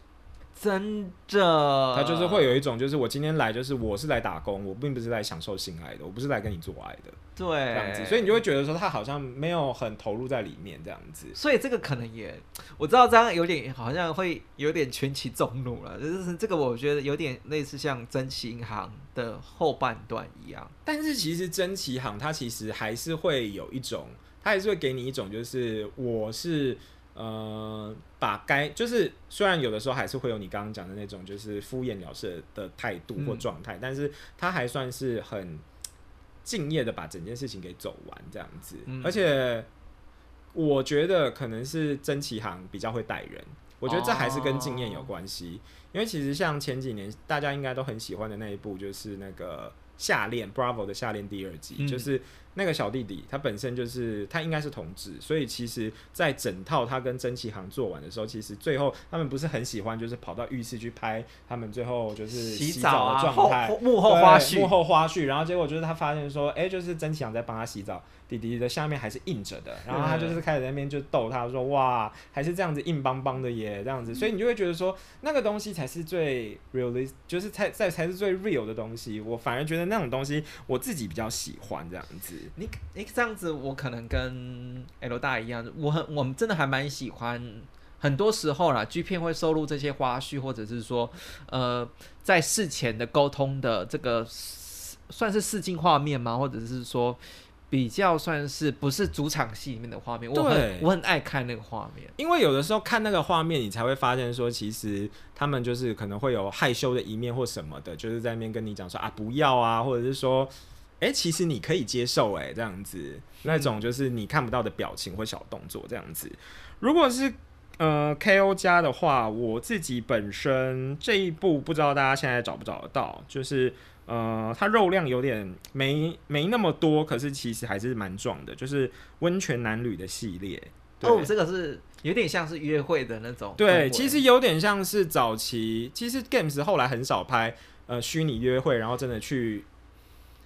真的，他就是会有一种就是我今天来就是我是来打工，我并不是来享受性爱的，我不是来跟你做爱的对这样子，所以你就会觉得说他好像没有很投入在里面这样子。所以这个可能也，我知道这样有点好像会有点全起众怒了，就是这个我觉得有点类似像真奇银行的后半段一样。但是其实真奇行它其实还是会有一种，它还是会给你一种就是我是。呃，把该就是虽然有的时候还是会有你刚刚讲的那种就是敷衍了事的态度或嗯。状态，但是他还算是很敬业的把整件事情给走完这样子，嗯。而且我觉得可能是曾启航比较会带人，我觉得这还是跟经验有关系，因为其实像前几年大家应该都很喜欢的那一部就是那个。夏恋 Bravo 的夏恋第二季，嗯。就是那个小弟弟，他本身就是他应该是同志，所以其实，在整套他跟曾奇航做完的时候，其实最后他们不是很喜欢，就是跑到浴室去拍他们最后就是洗澡的状态，后幕后花絮，对幕后花絮，然后结果就是他发现说，哎、就是曾奇航在帮他洗澡，弟弟的下面还是硬着的，然后他就是开始在那边就逗他说，哇，还是这样子硬邦邦的耶，这样子，所以你就会觉得说，那个东西才是最 realist，就是才才才是最 real 的东西，我反而觉得那种东西我自己比较喜欢这样子。你你这样子，我可能跟 L 大一样，我很我们真的还蛮喜欢。很多时候啦，G 片会收录这些花絮，或者是说，呃，在事前的沟通的这个算是试镜画面吗？或者是说比较算是不是主场戏里面的画面？我对很我很爱看那个画面。因为有的时候看那个画面，你才会发现说，其实他们就是可能会有害羞的一面或什么的，就是在那边跟你讲说啊不要啊，或者是说，哎、其实你可以接受哎、这样子，那种就是你看不到的表情或小动作这样子。如果是呃 KO 加的话，我自己本身这一部不知道大家现在找不找得到，就是呃它肉量有点没没那么多，可是其实还是蛮壮的，就是温泉男女的系列。对哦，这个是有点像是约会的那种。对，其实有点像是早期，其实 Games 后来很少拍呃虚拟约会，然后真的去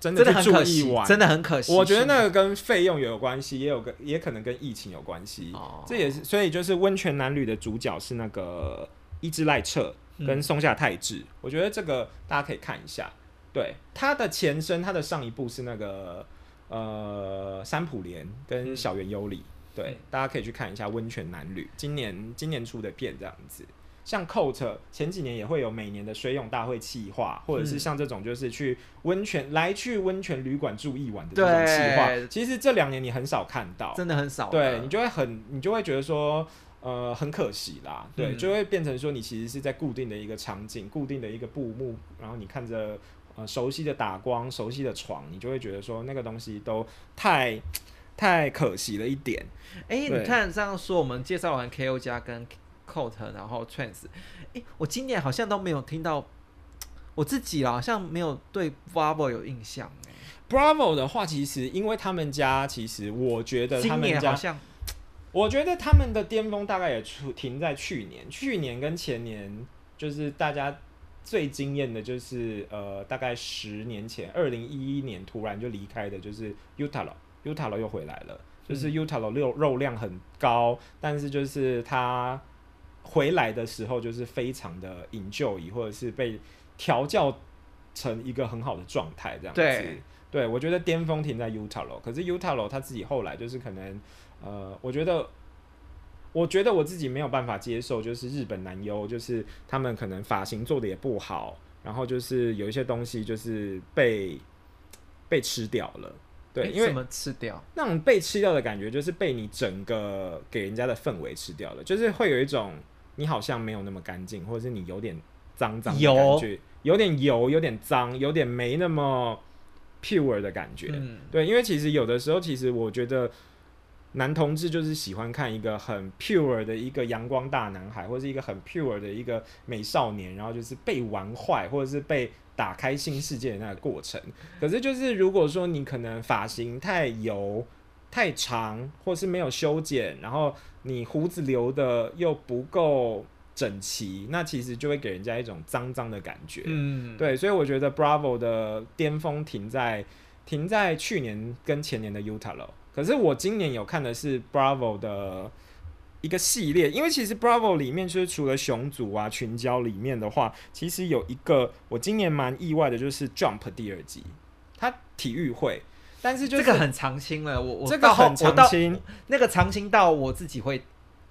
真的去很可惜，注意玩。真的很可惜。我觉得那个跟费用有关系，也有跟也可能跟疫情有关系。哦这也是所以就是温泉男女的主角是那个伊之濑彻跟嗯松下泰治，我觉得这个大家可以看一下。对，它的前身，它的上一部是那个呃三浦莲跟嗯。小圆优里，对，大家可以去看一下温泉男女，今年今年出的片这样子。像 Coat 前几年也会有每年的水泳大会企划，或者是嗯。像这种就是去温泉、来去温泉旅馆住一晚的这种企划，其实这两年你很少看到，真的很少的。对你就会很，你就会觉得说，呃，很可惜啦，对，嗯。就会变成说你其实是在固定的一个场景、固定的一个布幕，然后你看着呃熟悉的打光、熟悉的床，你就会觉得说那个东西都太 太可惜了一点。哎、对你看这样说，我们介绍完 KO 加跟 Coat，然后 Trans，哎、我今年好像都没有听到，我自己啦，好像没有对 Bravo 有印象哎、Bravo 的话，其实因为他们家，其实我觉得他们家，像 我觉得他们的巅峰大概也出停在去年，去年跟前年就是大家最惊艳的，就是呃，大概十年前，二零一一年突然就离开的，就是 Utalo，Utalo 又回来了，就是嗯 Utalo 肉肉量很高，但是就是他回来的时候就是非常的 enjoy，或者是被调教成一个很好的状态这样子。对对，我觉得巅峰停在 Utalo，可是 Utalo 他自己后来就是可能，呃，我觉得我觉得我自己没有办法接受，就是日本男优，就是他们可能发型做的也不好，然后就是有一些东西就是被被吃掉了。对，因为什么吃掉？那种被吃掉的感觉，就是被你整个给人家的氛围吃掉了，就是会有一种你好像没有那么干净，或者是你有点脏脏的感觉，有点油，有点脏，有点没那么 pure 的感觉。嗯，对，因为其实有的时候，其实我觉得男同志就是喜欢看一个很 pure 的一个阳光大男孩，或者是一个很 pure 的一个美少年，然后就是被玩坏，或者是被。打开新世界的那个过程，可是就是如果说你可能发型太油、太长，或是没有修剪，然后你胡子留的又不够整齐，那其实就会给人家一种脏脏的感觉。嗯，对，所以我觉得 Bravo 的巅峰停在停在去年跟前年的 Utah 了。可是我今年有看的是 Bravo 的。一个系列，因为其实 Bravo 里面就是除了熊组啊、群交里面的话，其实有一个我今年蛮意外的，就是 Jump 第二季，它体育会，但是就是这个很长青了，我我这个很长青，那个长青到我自己会，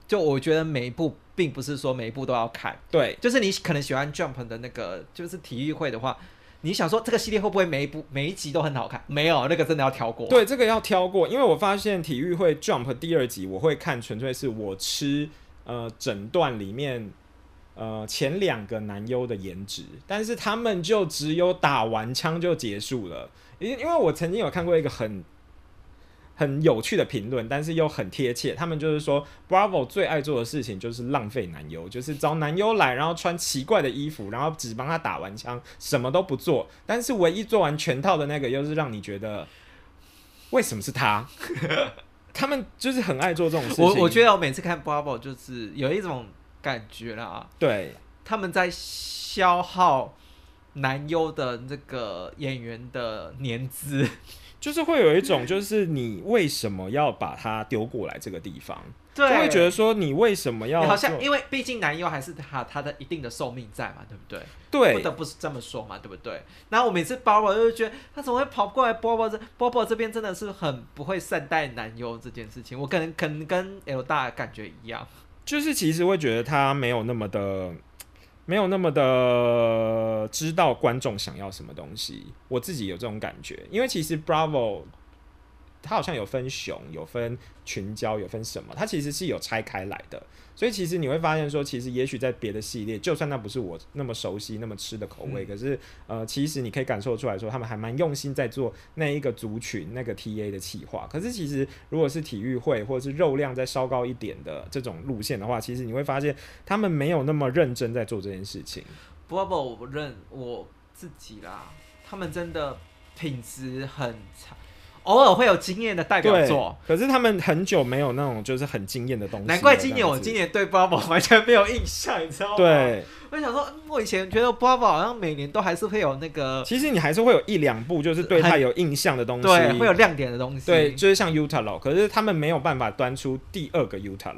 就我觉得每一部并不是说每一部都要看，对，就是你可能喜欢 Jump 的那个就是体育会的话。你想说这个系列会不会每一部每一集都很好看？没有，那个真的要挑过。对，这个要挑过，因为我发现体育会 Jump 第二集我会看，纯粹是我吃呃整段里面呃前两个男优的颜值，但是他们就只有打完枪就结束了。因因为我曾经有看过一个很。很有趣的评论，但是又很贴切。他们就是说，Bravo 最爱做的事情就是浪费男优，就是找男优来，然后穿奇怪的衣服，然后只帮他打完枪，什么都不做。但是唯一做完全套的那个，又是让你觉得为什么是他？他们就是很爱做这种事情。我我觉得我每次看 Bravo 就是有一种感觉啦，对，他们在消耗男优的这个演员的年资。就是会有一种，就是你为什么要把它丢过来这个地方？对，就会觉得说你为什么要？好像因为毕竟男优还是他他的一定的寿命在嘛，对不对？对，不得不是这么说嘛，对不对？然后我每次包包就觉得他怎么会跑过来？包包这包包这边真的是很不会善待男优这件事情，我可能可能跟 L 大感觉一样，就是其实会觉得他没有那么的。没有那么的知道观众想要什么东西，我自己有这种感觉，因为其实 Bravo。它好像有分熊，有分群交，有分什么？它其实是有拆开来的，所以其实你会发现说，其实也许在别的系列，就算那不是我那么熟悉、那么吃的口味，可是呃，其实你可以感受出来说，他们还蛮用心在做那一个族群、那个 TA 的企划。可是其实如果是体育会或者是肉量再稍高一点的这种路线的话，其实你会发现他们没有那么认真在做这件事情。不不，我认我自己啦，他们真的品质很差。偶尔会有惊艳的代表作，可是他们很久没有那种就是很惊艳的东西。难怪今年我今年对 Bravo 完全没有印象，你知道吗？对，我想说，我以前觉得 Bravo 好像每年都还是会有那个，其实你还是会有一两部就是对他有印象的东西，对，会有亮点的东西，对，就是像 Utah 可是他们没有办法端出第二个 Utah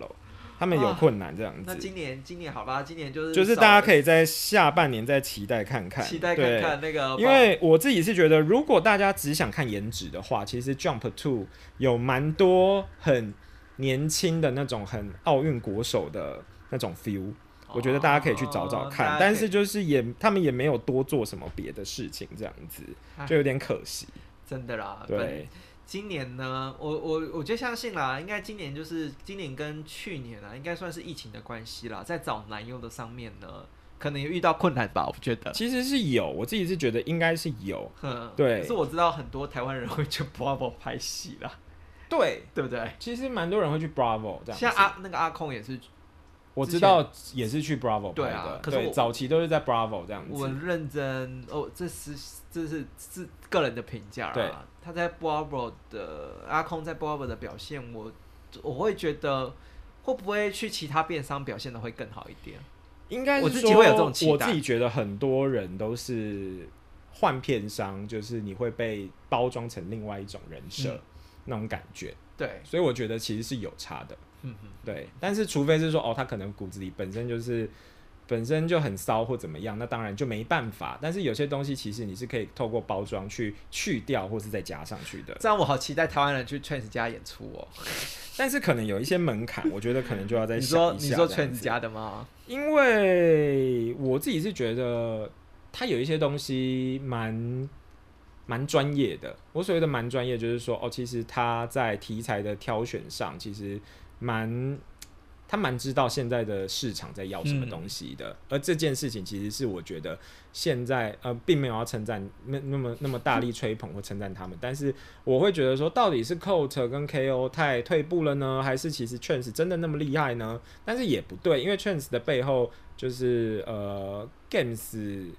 他们有困难这样子。那今年，今年好吧，今年就是就是大家可以在下半年再期待看看，期待看看那个。因为我自己是觉得，如果大家只想看颜值的话，其实 Jump Two 有蛮多很年轻的那种很奥运国手的那种 feel，我觉得大家可以去找找看。但是就是也他们也没有多做什么别的事情，这样子就有点可惜。真的啦，对。今年呢，我我我就相信啦，应该今年就是今年跟去年啊，应该算是疫情的关系啦，在找男优的上面呢，可能也遇到困难吧，我觉得。其实是有，我自己是觉得应该是有，对。可是我知道很多台湾人会去 Bravo 拍戏啦，对对不对？其实蛮多人会去 Bravo 这样。像阿那个阿空也是。我知道也是去 Bravo 拍的，可是早期都是在 Bravo 这样子。我认真哦，这是这是是个人的评价啦。他在 Bravo 的阿空在 Bravo 的表现，我我会觉得会不会去其他电商表现的会更好一点？应该我自己会有这种期待。我自己觉得很多人都是换片商，就是你会被包装成另外一种人设那种感觉。对，所以我觉得其实是有差的。嗯对，但是除非是说哦，他可能骨子里本身就是本身就很骚或怎么样，那当然就没办法。但是有些东西其实你是可以透过包装去去掉，或是再加上去的。这样我好期待台湾人去 Trans 家演出哦。但是可能有一些门槛，我觉得可能就要再想一你说你说 Trans 子家的吗？因为我自己是觉得他有一些东西蛮蛮专业的。我所谓的蛮专业，就是说哦，其实他在题材的挑选上，其实蛮他蛮知道现在的市场在要什么东西的。而这件事情其实是我觉得现在呃，并没有要称赞那那么那么大力吹捧或称赞他们，但是我会觉得说，到底是 Coat 跟 KO 太退步了呢，还是其实 Chance 真的那么厉害呢？但是也不对，因为 Chance 的背后就是呃 Games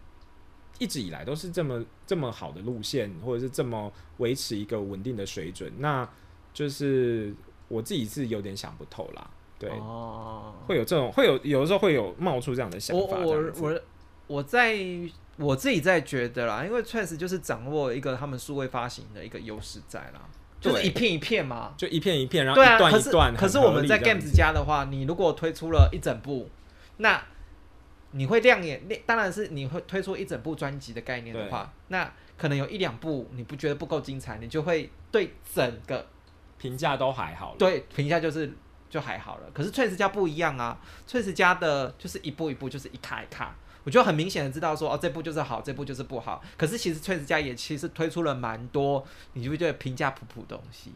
一直以来都是这么这么好的路线，或者是这么维持一个稳定的水准，那就是我自己是有点想不透啦。对，哦，会有这种会有有的时候会有冒出这样的想法。我我我我在我自己在觉得啦，因为 Trans 就是掌握一个他们数位发行的一个优势在啦，就是一片一片嘛。就一片一片，然后一段可是一段可是我们在 Games 家的话，你如果推出了一整部，那你会亮眼，那当然是你会推出一整部专辑的概念的话，那可能有一两部你不觉得不够精彩，你就会对整个评价都还好了。对评价就是就还好了。可是锤子家不一样啊锤子家的就是一步一步，就是一卡一卡。我就很明显的知道说，哦，这部就是好，这部就是不好。可是其实锤子家也其实推出了蛮多，你就会觉得评价普普东西。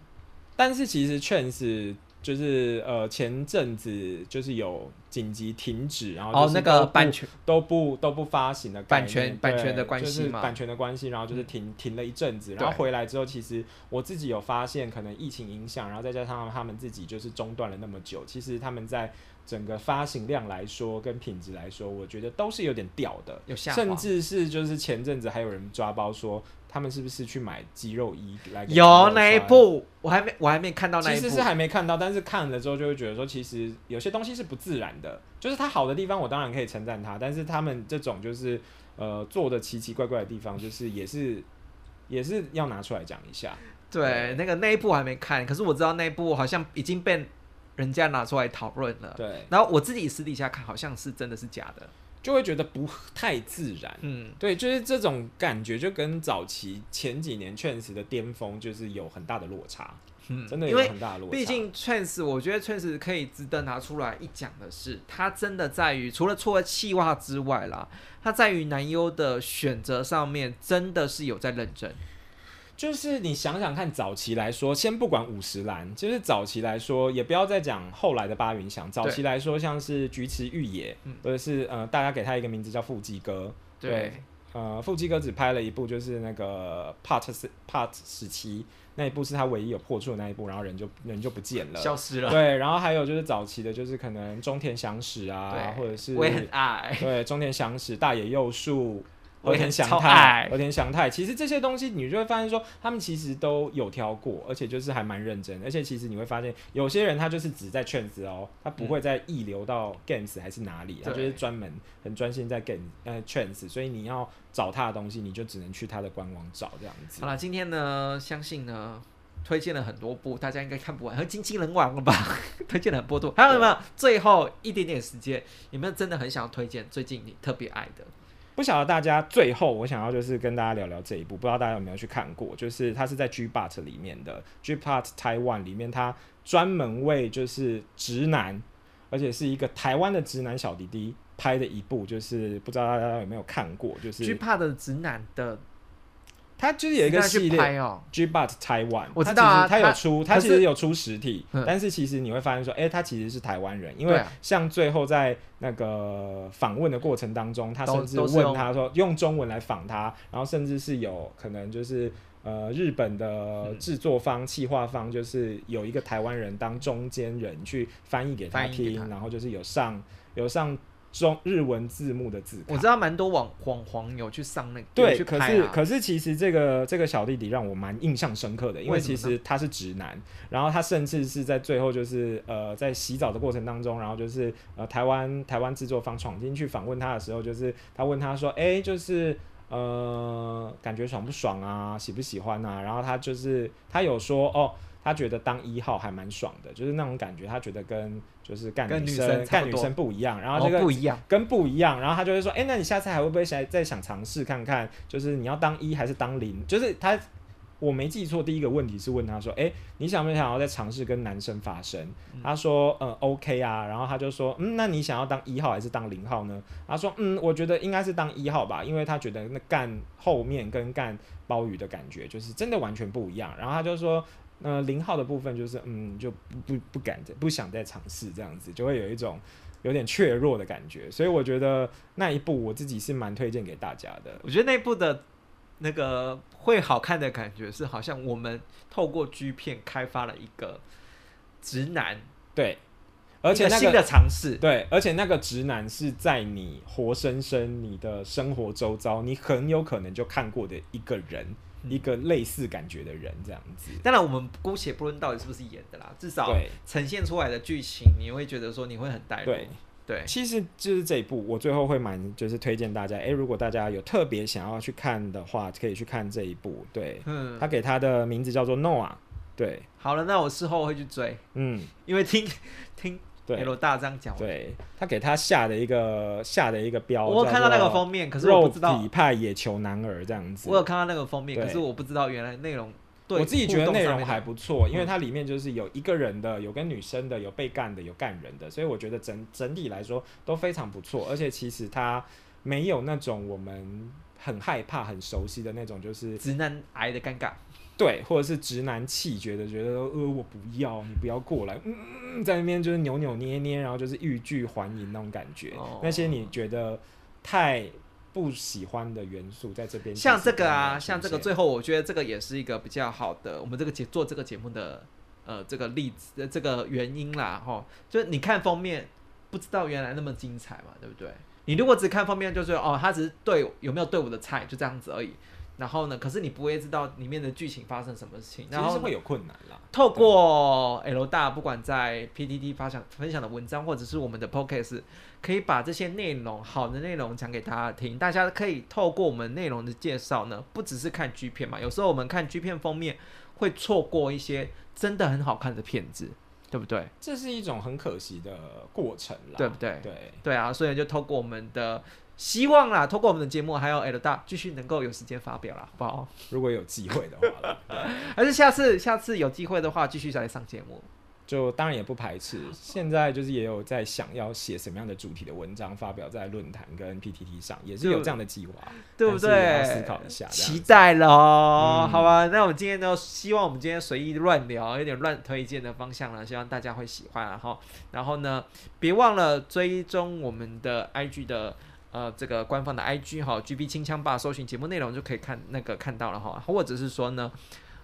但是其实锤子就是呃前阵子就是有紧急停止，然后就，是哦那个版权都不都不发行的版权版权的关系嘛嗯就是版权的关系，然后就是停、停了一阵子，然后回来之后，其实我自己有发现，可能疫情影响，然后再加上他们自己就是中断了那么久，其实他们在整个发行量来说跟品质来说，我觉得都是有点掉的，有下甚至是就是前阵子还有人抓包说他们是不是去买肌肉衣来有那一部，我还没我还没看到那一部。其实是还没看到，但是看了之后就会觉得说，其实有些东西是不自然的。就是它好的地方，我当然可以称赞它，但是他们这种就是呃做的奇奇怪怪的地方，就是也是也是要拿出来讲一下。对，那个那一部我还没看，可是我知道那一部好像已经被人家拿出来讨论了。对，然后我自己私底下看，好像是真的是假的。就会觉得不太自然。嗯，对，就是这种感觉，就跟早期前几年确实的巅峰，就是有很大的落差，嗯真的有很大的落差。毕竟 Trans，我觉得 Trans 可以值得拿出来一讲的是，它真的在于除了除了气袜之外啦，它在于男优的选择上面真的是有在认真。就是你想想看，早期来说，先不管五十岚，就是早期来说，也不要再讲后来的八云翔。早期来说，像是菊池玉也，嗯或者是呃，大家给他一个名字叫腹肌哥。对呃，腹肌哥只拍了一部，就是那个 Part 十 Part 十七那一部是他唯一有破处的那一部，然后人就人就不见了。消失了。对，然后还有就是早期的，就是可能中田祥史啊，或者是我也很爱。对，中田祥史、大野佑树、我也很和田祥太爱、和田祥太，其实这些东西你就会发现说，他们其实都有挑过，而且就是还蛮认真，而且其实你会发现，有些人他就是只在圈子哦，他不会再溢流到 games 还是哪里，他就是对专门很专心在 game 呃圈子，所以你要找他的东西，你就只能去他的官网找这样子好。了，今天呢，相信呢。推荐了很多部，大家应该看不完，和经纪人网了吧？推荐了很多部，还有没有？最后一点点时间，有没有真的很想要推荐最近你特别爱的？不晓得大家最后我想要就是跟大家聊聊这一部，不知道大家有没有去看过？就是它是在 G Bot 里面的 G Bot Taiwan 里面，它专门为就是直男，而且是一个台湾的直男小弟弟拍的一部，就是不知道大家有没有看过？就是 G But 的直男的它就是有一个系列拍哦，G Bot Taiwan，我知道啊它其实它有出，它其实有出实体，嗯。但是其实你会发现说，哎、他其实是台湾人，因为像最后在那个访问的过程当中，他甚至问他说用中文来访他，然后甚至是有可能就是。呃，日本的嗯制作方、企划方就是有一个台湾人当中间人去翻译给他。听，然后就是有上有上中日文字幕的字卡。我知道蛮多网网黄有去上那个有对，可是可是其实这个这个小弟弟让我蛮印象深刻的，因为其实他是直男，然后他甚至是在最后就是呃在洗澡的过程当中，然后就是呃台湾台湾制作方闯进去访问他的时候，就是他问他说，哎、就是。呃，感觉爽不爽啊？喜不喜欢啊？然后他就是他有说哦，他觉得当一号还蛮爽的，就是那种感觉，他觉得跟就是干女生干女生不一样，然后哦这个不一样，跟不一样，然后他就会说，哎、那你下次还会不会想再想尝试看看？就是你要当一还是当零？就是他，我没记错，第一个问题是问他说，哎、你想不想要再尝试跟男生发生？他说，嗯，OK 啊，然后他就说，嗯，那你想要当一号还是当零号呢？他说，嗯，我觉得应该是当一号吧，因为他觉得那干后面跟干鲍鱼的感觉就是真的完全不一样。然后他就说。呃，零号的部分就是，嗯，就不不不敢再不想再尝试这样子，就会有一种有点怯弱的感觉，所以我觉得那一部我自己是蛮推荐给大家的。我觉得那部的那个会好看的感觉是，好像我们透过 G 片开发了一个直男，对，而且新的尝试。对，而且那个直男是在你活生生你的生活周遭，你很有可能就看过的一个人，嗯一个类似感觉的人这样子。当然，我们姑且不论到底是不是演的啦，至少呈现出来的剧情，你会觉得说你会很带入。对，对，其实就是这一部，我最后会蛮就是推荐大家，诶，如果大家有特别想要去看的话，可以去看这一部。对，嗯，他给他的名字叫做 Noah。对，好了，那我事后会去追，嗯，因为听听对 L 大这样讲，对，他给他下的一个下的一个标，我有看到那个封面，可是我不知道体，派野球男儿这样子。我有看到那个封面，可是我不知道原来内容。对，我自己觉得内容还不不错，因为嗯它里面就是有一个人的，有跟女生的，有被干的，有干人的，所以我觉得整整体来说都非常不错。而且其实它没有那种我们很害怕、很熟悉的那种，就是直男癌的尴尬。对，或者是直男气，绝的觉得呃我不要，你不要过来，嗯在那边就是扭扭捏捏，然后就是欲拒还迎那种感觉。哦那些你觉得太不喜欢的元素，在这边像这个啊，像这个，最后我觉得这个也是一个比较好的，我们这个节做这个节目的呃这个例子呃这个原因啦，哈，就是你看封面不知道原来那么精彩嘛，对不对？你如果只看封面，就是哦，他只是对有没有对我的菜，就这样子而已。然后呢，可是你不会知道里面的剧情发生什么事情，然后会有困难啦。透过 L 大，不管在 PDD 发享分享的文章，或者是我们的 Podcast，可以把这些内容好的内容讲给大家听。大家可以透过我们内容的介绍呢，不只是看 G 片嘛，有时候我们看 G 片封面会错过一些真的很好看的片子，对不对？这是一种很可惜的过程啦，对不对对，对啊，所以就透过我们的希望啦，透过我们的节目，还有 L 大继续能够有时间发表啦，好不好？如果有机会的话啦，对还是下次下次有机会的话，继续再来上节目。就当然也不排斥。现在就是也有在想要写什么样的主题的文章发表在论坛跟 PTT 上，也是有这样的计划，对不对？思考一下期待了哦，嗯好吧？那我们今天呢，希望我们今天随意乱聊，有点乱推荐的方向呢，希望大家会喜欢啊哈。然后呢，别忘了追踪我们的 IG 的呃这个官方的 IG 哈，GB 清枪吧，搜寻节目内容就可以看那个看到了哈，或者是说呢，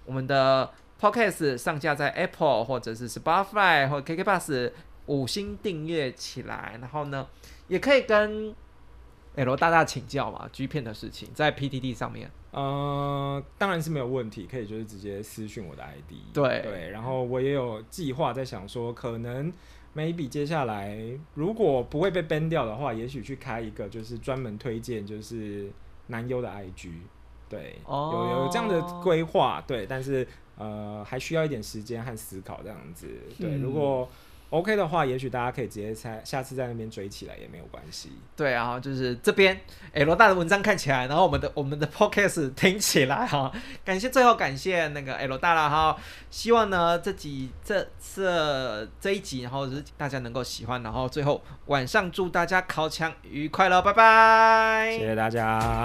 我们的 Podcast 上架在 Apple 或者是 Spotify 或 KK Bus 五星订阅起来，然后呢，也可以跟 L 大大请教嘛，G 片的事情在 PTT 上面。呃，当然是没有问题，可以就是直接私讯我的 ID。对对，然后我也有计划在想说，可能 maybe 接下来如果不会被 ban 掉的话，也许去开一个就是专门推荐就是男优的 IG。对，哦有有这样的规划，对，但是呃还需要一点时间和思考这样子。对，嗯如果 OK 的话，也许大家可以直接在下次在那边追起来也没有关系。对啊，就是这边 L 大的文章看起来，然后我们的我们的 Podcast 听起来哈，感谢最后感谢那个 L 大啦哈，希望呢这几这这这一集，然后就是大家能够喜欢，然后最后晚上祝大家烤枪愉快了，拜拜，谢谢大家。